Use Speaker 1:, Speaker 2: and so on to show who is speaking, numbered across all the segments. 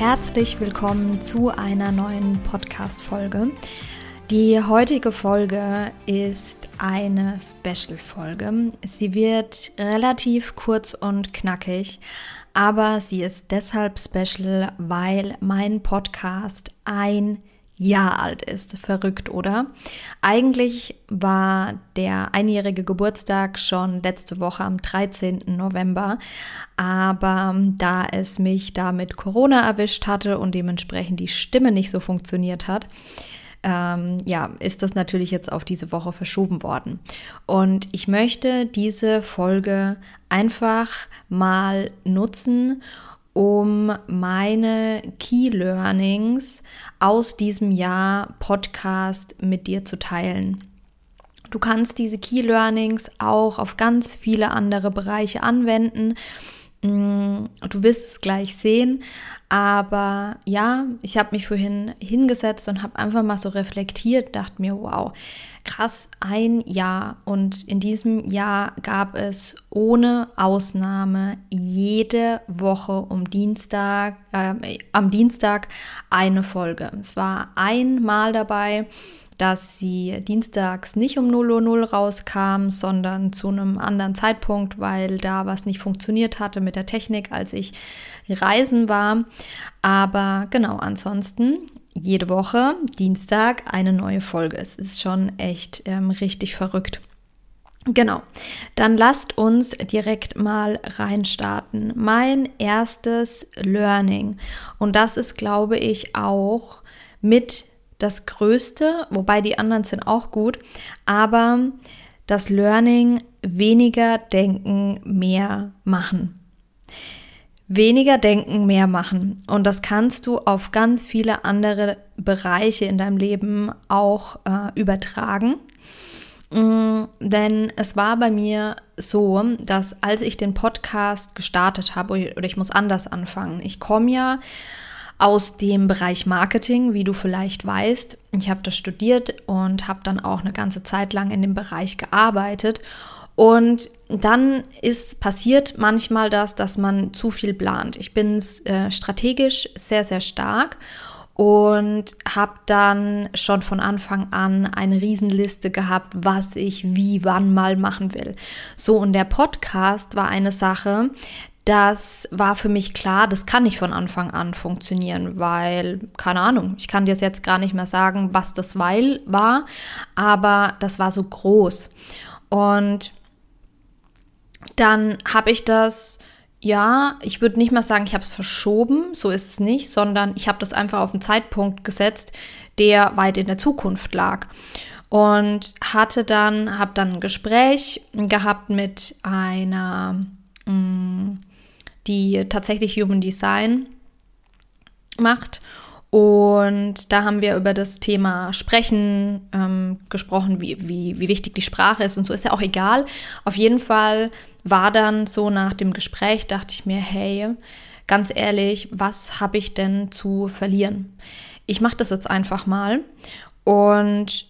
Speaker 1: Herzlich willkommen zu einer neuen Podcast-Folge. Die heutige Folge ist eine Special-Folge. Sie wird relativ kurz und knackig, aber sie ist deshalb special, weil mein Podcast ein Jahr alt ist. Verrückt, oder? Eigentlich war der einjährige Geburtstag schon letzte Woche am 13. November, aber da es mich da mit Corona erwischt hatte und dementsprechend die Stimme nicht so funktioniert hat, ähm, ja, ist das natürlich jetzt auf diese Woche verschoben worden. Und ich möchte diese Folge einfach mal nutzen, um meine Key Learnings aus diesem Jahr Podcast mit dir zu teilen. Du kannst diese Key Learnings auch auf ganz viele andere Bereiche anwenden. Mm, du wirst es gleich sehen. Aber ja, ich habe mich vorhin hingesetzt und habe einfach mal so reflektiert, dachte mir, wow, krass, ein Jahr. Und in diesem Jahr gab es ohne Ausnahme jede Woche um Dienstag, äh, am Dienstag eine Folge. Es war einmal dabei, dass sie dienstags nicht um 0 Uhr 0 rauskam, sondern zu einem anderen Zeitpunkt, weil da was nicht funktioniert hatte mit der Technik, als ich reisen war. Aber genau, ansonsten jede Woche Dienstag eine neue Folge. Es ist schon echt ähm, richtig verrückt. Genau, dann lasst uns direkt mal reinstarten. Mein erstes Learning, und das ist, glaube ich, auch mit das Größte, wobei die anderen sind auch gut, aber das Learning weniger denken, mehr machen. Weniger denken, mehr machen. Und das kannst du auf ganz viele andere Bereiche in deinem Leben auch äh, übertragen. Mm, denn es war bei mir so, dass als ich den Podcast gestartet habe, oder ich muss anders anfangen, ich komme ja aus dem Bereich Marketing, wie du vielleicht weißt. Ich habe das studiert und habe dann auch eine ganze Zeit lang in dem Bereich gearbeitet. Und dann ist passiert manchmal das, dass man zu viel plant. Ich bin äh, strategisch sehr, sehr stark und habe dann schon von Anfang an eine Riesenliste gehabt, was ich wie wann mal machen will. So und der Podcast war eine Sache, das war für mich klar, das kann nicht von Anfang an funktionieren, weil, keine Ahnung, ich kann dir jetzt gar nicht mehr sagen, was das Weil war, aber das war so groß. Und dann habe ich das, ja, ich würde nicht mal sagen, ich habe es verschoben, so ist es nicht, sondern ich habe das einfach auf einen Zeitpunkt gesetzt, der weit in der Zukunft lag und hatte dann, habe dann ein Gespräch gehabt mit einer mh, mm, die tatsächlich Human Design macht. Und da haben wir über das Thema Sprechen ähm, gesprochen, wie, wie, wie wichtig die Sprache ist und so ist ja auch egal. Auf jeden Fall war dann so nach dem Gespräch, dachte ich mir, hey, ganz ehrlich, was habe ich denn zu verlieren? Ich mache das jetzt einfach mal und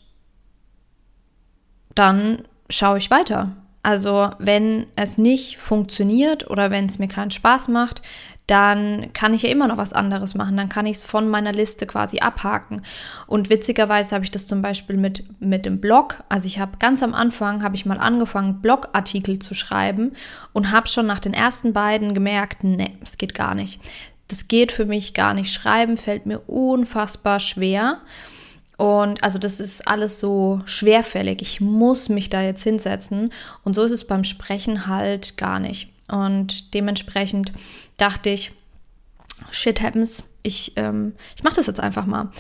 Speaker 1: dann schaue ich weiter. Also wenn es nicht funktioniert oder wenn es mir keinen Spaß macht, dann kann ich ja immer noch was anderes machen. Dann kann ich es von meiner Liste quasi abhaken. Und witzigerweise habe ich das zum Beispiel mit, mit dem Blog. Also ich habe ganz am Anfang, habe ich mal angefangen, Blogartikel zu schreiben und habe schon nach den ersten beiden gemerkt, nee, es geht gar nicht. Das geht für mich gar nicht. Schreiben fällt mir unfassbar schwer. Und also das ist alles so schwerfällig. Ich muss mich da jetzt hinsetzen. Und so ist es beim Sprechen halt gar nicht. Und dementsprechend dachte ich, shit happens, ich, ähm, ich mache das jetzt einfach mal.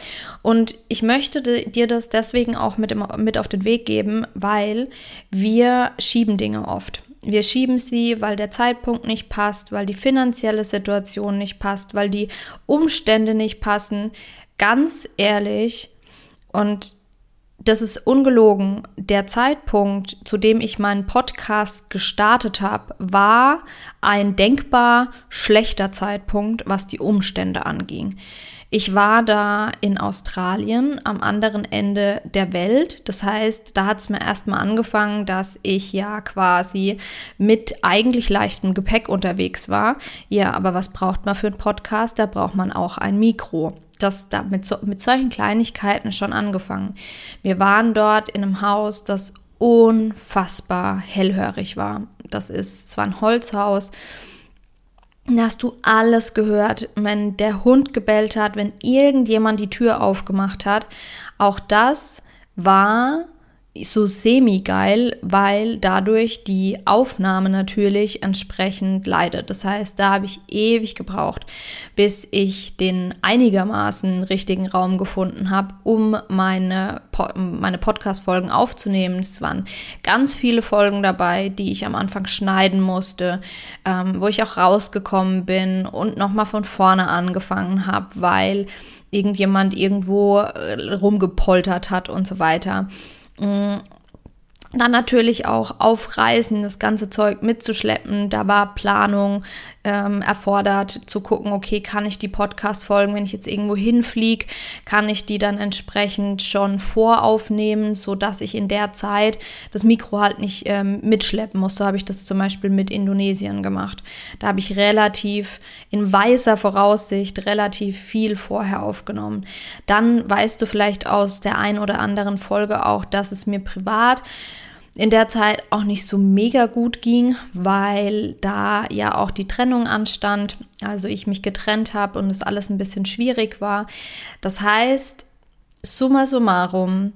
Speaker 1: Und ich möchte dir das deswegen auch mit, im, mit auf den Weg geben, weil wir schieben Dinge oft. Wir schieben sie, weil der Zeitpunkt nicht passt, weil die finanzielle Situation nicht passt, weil die Umstände nicht passen. Ganz ehrlich, und das ist ungelogen. Der Zeitpunkt, zu dem ich meinen Podcast gestartet habe, war ein denkbar schlechter Zeitpunkt, was die Umstände anging. Ich war da in Australien am anderen Ende der Welt. Das heißt, da hat es mir erstmal angefangen, dass ich ja quasi mit eigentlich leichtem Gepäck unterwegs war. Ja, aber was braucht man für einen Podcast? Da braucht man auch ein Mikro das da mit, so, mit solchen Kleinigkeiten schon angefangen. Wir waren dort in einem Haus, das unfassbar hellhörig war. Das ist zwar ein Holzhaus, da hast du alles gehört, wenn der Hund gebellt hat, wenn irgendjemand die Tür aufgemacht hat. Auch das war so semi-geil, weil dadurch die Aufnahme natürlich entsprechend leidet. Das heißt, da habe ich ewig gebraucht, bis ich den einigermaßen richtigen Raum gefunden habe, um meine, meine Podcast-Folgen aufzunehmen. Es waren ganz viele Folgen dabei, die ich am Anfang schneiden musste, ähm, wo ich auch rausgekommen bin und nochmal von vorne angefangen habe, weil irgendjemand irgendwo äh, rumgepoltert hat und so weiter. Dann natürlich auch aufreißen, das ganze Zeug mitzuschleppen. Da war Planung ähm, erfordert, zu gucken, okay, kann ich die Podcast-Folgen, wenn ich jetzt irgendwo hinfliege, kann ich die dann entsprechend schon voraufnehmen, sodass ich in der Zeit das Mikro halt nicht ähm, mitschleppen muss. So habe ich das zum Beispiel mit Indonesien gemacht. Da habe ich relativ in weißer Voraussicht relativ viel vorher aufgenommen. Dann weißt du vielleicht aus der ein oder anderen Folge auch, dass es mir privat in der Zeit auch nicht so mega gut ging, weil da ja auch die Trennung anstand, also ich mich getrennt habe und es alles ein bisschen schwierig war. Das heißt, summa summarum,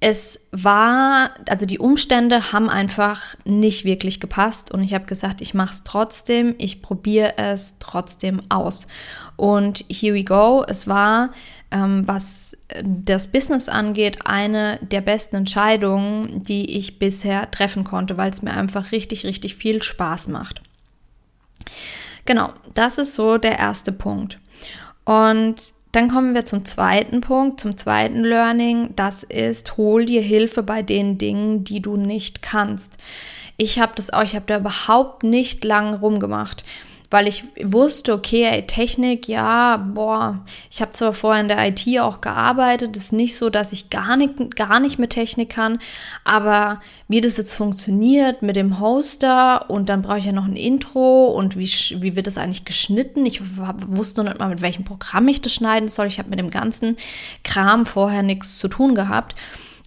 Speaker 1: es war, also die Umstände haben einfach nicht wirklich gepasst und ich habe gesagt, ich mache es trotzdem, ich probiere es trotzdem aus. Und here we go, es war ähm, was das Business angeht, eine der besten Entscheidungen, die ich bisher treffen konnte, weil es mir einfach richtig, richtig viel Spaß macht. Genau, das ist so der erste Punkt. Und dann kommen wir zum zweiten Punkt, zum zweiten Learning. Das ist, hol dir Hilfe bei den Dingen, die du nicht kannst. Ich habe das auch, ich habe da überhaupt nicht lang rumgemacht weil ich wusste, okay, Technik, ja, boah, ich habe zwar vorher in der IT auch gearbeitet, ist nicht so, dass ich gar nicht, gar nicht mit Technik kann, aber wie das jetzt funktioniert mit dem Hoster und dann brauche ich ja noch ein Intro und wie, wie wird das eigentlich geschnitten? Ich wusste noch nicht mal, mit welchem Programm ich das schneiden soll. Ich habe mit dem ganzen Kram vorher nichts zu tun gehabt.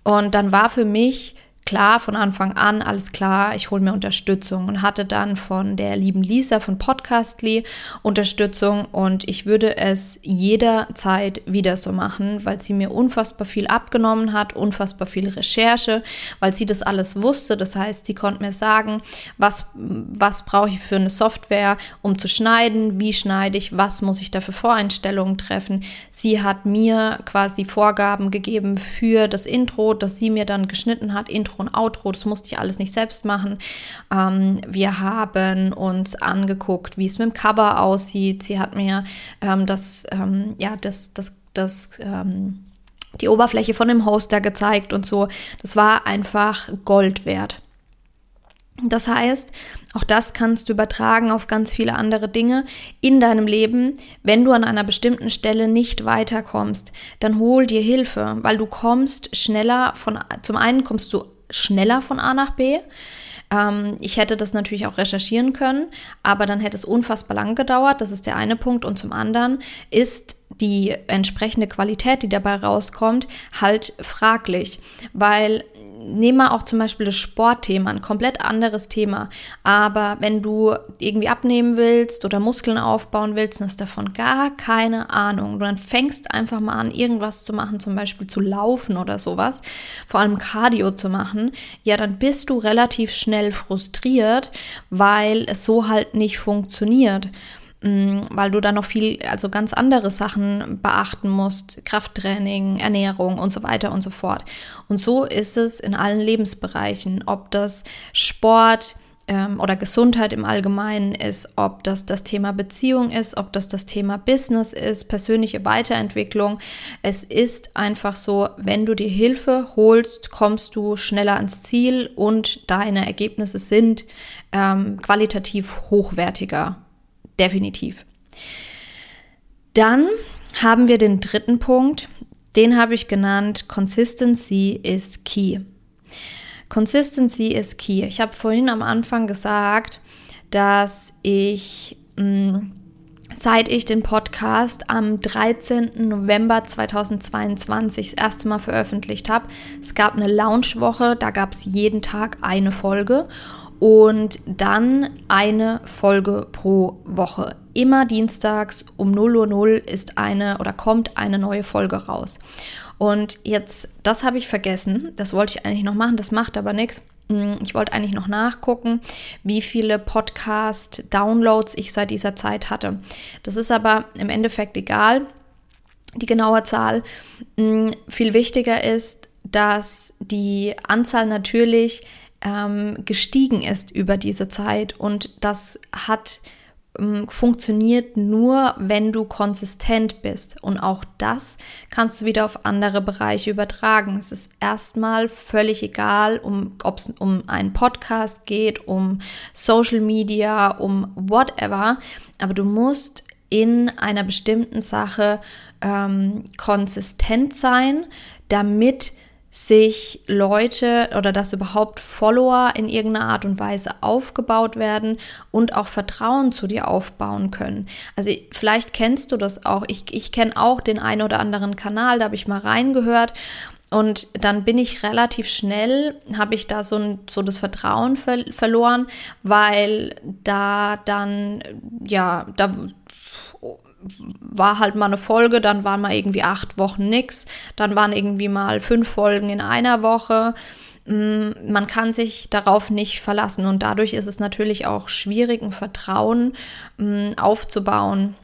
Speaker 1: Und dann war für mich klar von Anfang an, alles klar, ich hole mir Unterstützung und hatte dann von der lieben Lisa von Podcastly Unterstützung und ich würde es jederzeit wieder so machen, weil sie mir unfassbar viel abgenommen hat, unfassbar viel Recherche, weil sie das alles wusste. Das heißt, sie konnte mir sagen, was, was brauche ich für eine Software, um zu schneiden, wie schneide ich, was muss ich da für Voreinstellungen treffen. Sie hat mir quasi Vorgaben gegeben für das Intro, das sie mir dann geschnitten hat, Intro und Outro, das musste ich alles nicht selbst machen. Ähm, wir haben uns angeguckt, wie es mit dem Cover aussieht. Sie hat mir ähm, das, ähm, ja, das, das, das, ähm, die Oberfläche von dem Hoster gezeigt und so. Das war einfach Gold wert. Das heißt, auch das kannst du übertragen auf ganz viele andere Dinge in deinem Leben. Wenn du an einer bestimmten Stelle nicht weiterkommst, dann hol dir Hilfe, weil du kommst schneller von, zum einen kommst du schneller von A nach B. Ähm, ich hätte das natürlich auch recherchieren können, aber dann hätte es unfassbar lang gedauert. Das ist der eine Punkt. Und zum anderen ist die entsprechende Qualität, die dabei rauskommt, halt fraglich, weil nehmen wir auch zum Beispiel das Sportthema, ein komplett anderes Thema. Aber wenn du irgendwie abnehmen willst oder Muskeln aufbauen willst und hast davon gar keine Ahnung, dann fängst einfach mal an, irgendwas zu machen, zum Beispiel zu laufen oder sowas, vor allem Cardio zu machen, ja, dann bist du relativ schnell frustriert, weil es so halt nicht funktioniert. Mm, weil du da noch viel, also ganz andere Sachen beachten musst, Krafttraining, Ernährung und so weiter und so fort. Und so ist es in allen Lebensbereichen, ob das Sport, ähm, oder Gesundheit im Allgemeinen ist, ob das das Thema Beziehung ist, ob das das Thema Business ist, persönliche Weiterentwicklung. Es ist einfach so, wenn du dir Hilfe holst, kommst du schneller ans Ziel und deine Ergebnisse sind ähm, qualitativ hochwertiger. Definitiv. Dann haben wir den dritten Punkt, den habe ich genannt, Consistency is key. Consistency is key. Ich habe vorhin am Anfang gesagt, dass ich mh, mm, seit ich den Podcast am 13. November 2022 das erste Mal veröffentlicht habe. Es gab eine Launchwoche, da gab es jeden Tag eine Folge und dann eine Folge pro Woche. Immer dienstags um 0 Uhr 0 ist eine oder kommt eine neue Folge raus. Und jetzt, das habe ich vergessen. Das wollte ich eigentlich noch machen, das macht aber nichts. Hm, ich wollte eigentlich noch nachgucken, wie viele Podcast-Downloads ich seit dieser Zeit hatte. Das ist aber im Endeffekt egal, die genaue Zahl. Hm, viel wichtiger ist, dass die Anzahl natürlich ähm, gestiegen ist über diese Zeit und das hat ähm, funktioniert nur, wenn du konsistent bist. Und auch das kannst du wieder auf andere Bereiche übertragen. Es ist erstmal völlig egal, um, ob es um einen Podcast geht, um Social Media, um whatever. Aber du musst in einer bestimmten Sache ähm, konsistent sein, damit sich Leute oder dass überhaupt Follower in irgendeiner Art und Weise aufgebaut werden und auch Vertrauen zu dir aufbauen können. Also vielleicht kennst du das auch. Ich, ich kenne auch den einen oder anderen Kanal, da habe ich mal reingehört und dann bin ich relativ schnell, habe ich da so, ein, so das Vertrauen ver verloren, weil da dann, ja, da war halt mal eine Folge, dann waren mal irgendwie acht Wochen nix, dann waren irgendwie mal fünf Folgen in einer Woche. Mm, man kann sich darauf nicht verlassen und dadurch ist es natürlich auch schwierig, ein Vertrauen mm, aufzubauen,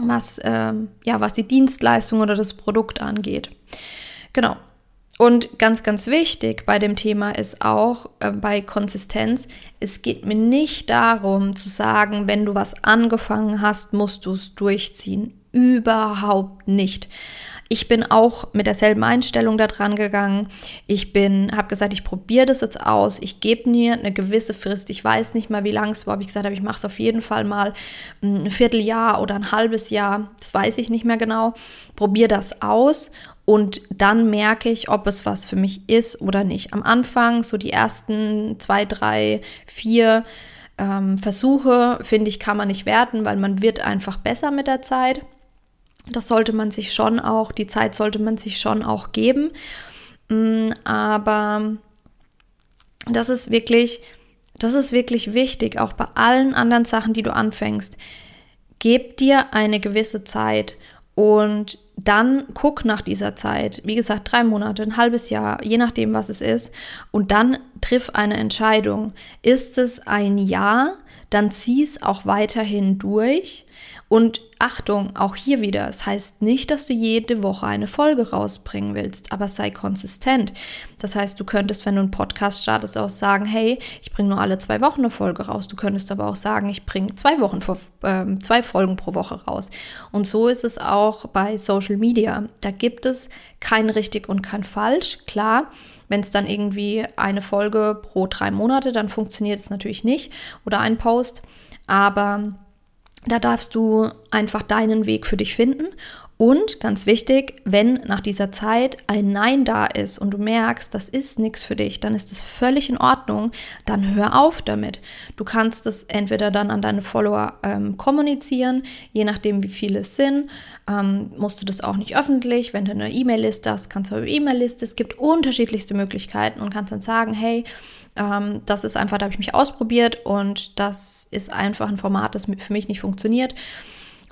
Speaker 1: was, äh, ja, was die Dienstleistung oder das Produkt angeht. Genau. Und ganz, ganz wichtig bei dem Thema ist auch äh, bei Konsistenz, es geht mir nicht darum zu sagen, wenn du was angefangen hast, musst du es durchziehen. Überhaupt nicht. Ich bin auch mit derselben Einstellung da dran gegangen. Ich bin, habe gesagt, ich probiere das jetzt aus. Ich gebe mir eine gewisse Frist. Ich weiß nicht mal, wie lang es war, aber ich gesagt habe, ich mache es auf jeden Fall mal hm, ein Vierteljahr oder ein halbes Jahr. Das weiß ich nicht mehr genau. Probiere das aus und dann merke ich, ob es was für mich ist oder nicht. Am Anfang, so die ersten zwei, drei, vier ähm, Versuche, finde ich, kann man nicht werten, weil man wird einfach besser mit der Zeit. Das sollte man sich schon auch, die Zeit sollte man sich schon auch geben. Mm, aber das ist wirklich, das ist wirklich wichtig, auch bei allen anderen Sachen, die du anfängst. Gib dir eine gewisse Zeit und dann guck nach dieser Zeit, wie gesagt, drei Monate, ein halbes Jahr, je nachdem, was es ist, und dann triff eine Entscheidung. Ist es ein Ja, dann zieh es auch weiterhin durch. Und Achtung, auch hier wieder, es heißt nicht, dass du jede Woche eine Folge rausbringen willst, aber sei konsistent. Das heißt, du könntest, wenn du einen Podcast startest, auch sagen, hey, ich bringe nur alle zwei Wochen eine Folge raus. Du könntest aber auch sagen, ich bringe zwei Wochen, äh, zwei Folgen pro Woche raus. Und so ist es auch bei Social Media. Da gibt es kein richtig und kein falsch. Klar, wenn es dann irgendwie eine Folge pro drei Monate, dann funktioniert es natürlich nicht oder ein Post. Aber da darfst du einfach deinen Weg für dich finden. Und ganz wichtig, wenn nach dieser Zeit ein Nein da ist und du merkst, das ist nichts für dich, dann ist es völlig in Ordnung. Dann hör auf damit. Du kannst es entweder dann an deine Follower ähm, kommunizieren, je nachdem, wie viele es sind. Ähm, musst du das auch nicht öffentlich. Wenn du eine E-Mail-Liste hast, kannst du eine E-Mail-Liste. Es gibt unterschiedlichste Möglichkeiten und kannst dann sagen, hey, ähm, das ist einfach, da habe ich mich ausprobiert und das ist einfach ein Format, das für mich nicht funktioniert.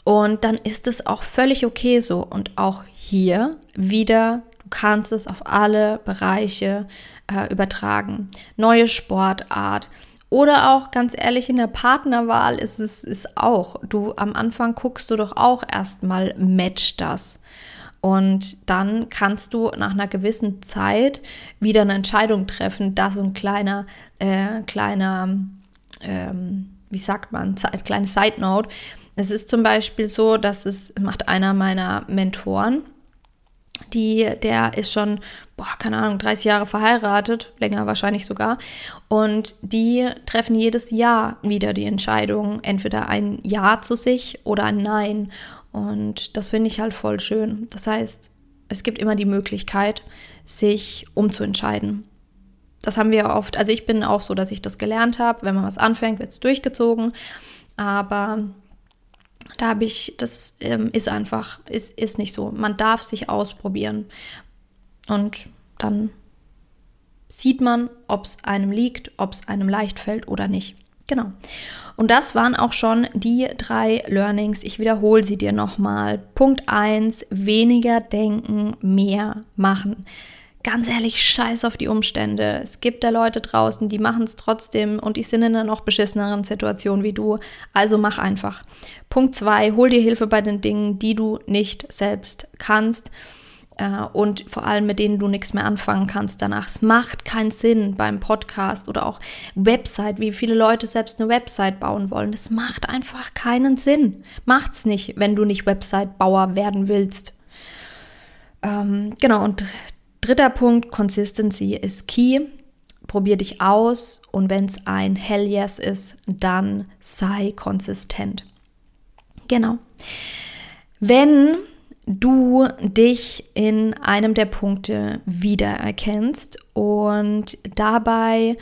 Speaker 1: Und dann ist es auch völlig okay so. Und auch hier wieder, du kannst es auf alle Bereiche äh, übertragen. Neue Sportart Oder auch ganz ehrlich, in der Partnerwahl ist es ist auch. Du am Anfang guckst du doch auch erstmal, match das. Und dann kannst du nach einer gewissen Zeit wieder eine Entscheidung treffen, da so ein kleiner, äh, kleiner, ähm, wie sagt man, kleine Side Note. Es ist zum Beispiel so, dass es macht einer meiner Mentoren, die, der ist schon, boah, keine Ahnung, 30 Jahre verheiratet, länger wahrscheinlich sogar. Und die treffen jedes Jahr wieder die Entscheidung, entweder ein Ja zu sich oder ein Nein. Und das finde ich halt voll schön. Das heißt, es gibt immer die Möglichkeit, sich umzuentscheiden. Das haben wir oft, also ich bin auch so, dass ich das gelernt habe. Wenn man was anfängt, wird es durchgezogen. Aber da habe ich, das ähm, ist einfach, ist, ist nicht so. Man darf sich ausprobieren. Und dann sieht man, ob es einem liegt, ob es einem leicht fällt oder nicht. Genau. Und das waren auch schon die drei Learnings. Ich wiederhole sie dir nochmal. Punkt 1, weniger denken, mehr machen. Ganz ehrlich, scheiß auf die Umstände. Es gibt da Leute draußen, die machen es trotzdem und die sind in einer noch beschisseneren Situation wie du. Also mach einfach. Punkt 2, hol dir Hilfe bei den Dingen, die du nicht selbst kannst äh, und vor allem mit denen du nichts mehr anfangen kannst danach. Es macht keinen Sinn beim Podcast oder auch Website, wie viele Leute selbst eine Website bauen wollen. Das macht einfach keinen Sinn. Macht's nicht, wenn du nicht Website-Bauer werden willst. Ähm, genau, und dritter Punkt, Consistency ist key. Probier dich aus und wenn es ein Hell Yes ist, dann sei konsistent. Genau. Wenn du dich in einem der Punkte wiedererkennst und dabei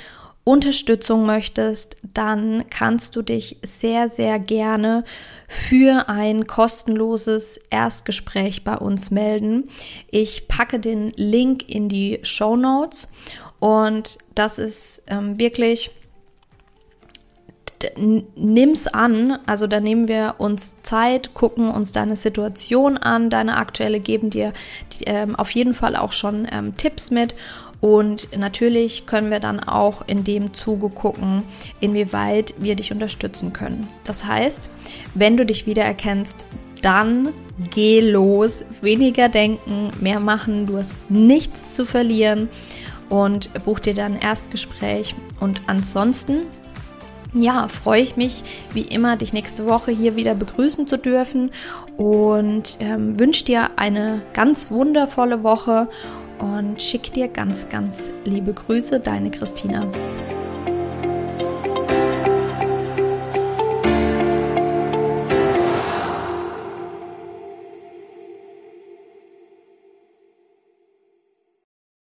Speaker 1: Unterstützung möchtest, dann kannst du dich sehr, sehr gerne für ein kostenloses Erstgespräch bei uns melden. Ich packe den Link in die Show Notes und das ist ähm, wirklich nimm's an, also da nehmen wir uns Zeit, gucken uns deine Situation an, deine aktuelle, geben dir die, ähm, auf jeden Fall auch schon ähm, Tipps mit und natürlich können wir dann auch in dem Zuge gucken, inwieweit wir dich unterstützen können. Das heißt, wenn du dich wiedererkennst, dann geh los, weniger denken, mehr machen, du hast nichts zu verlieren. Und buch dir dann Erstgespräch. Und ansonsten ja, freue ich mich wie immer, dich nächste Woche hier wieder begrüßen zu dürfen. Und ähm, wünsche dir eine ganz wundervolle Woche und schick dir ganz, ganz liebe Grüße, deine Christina.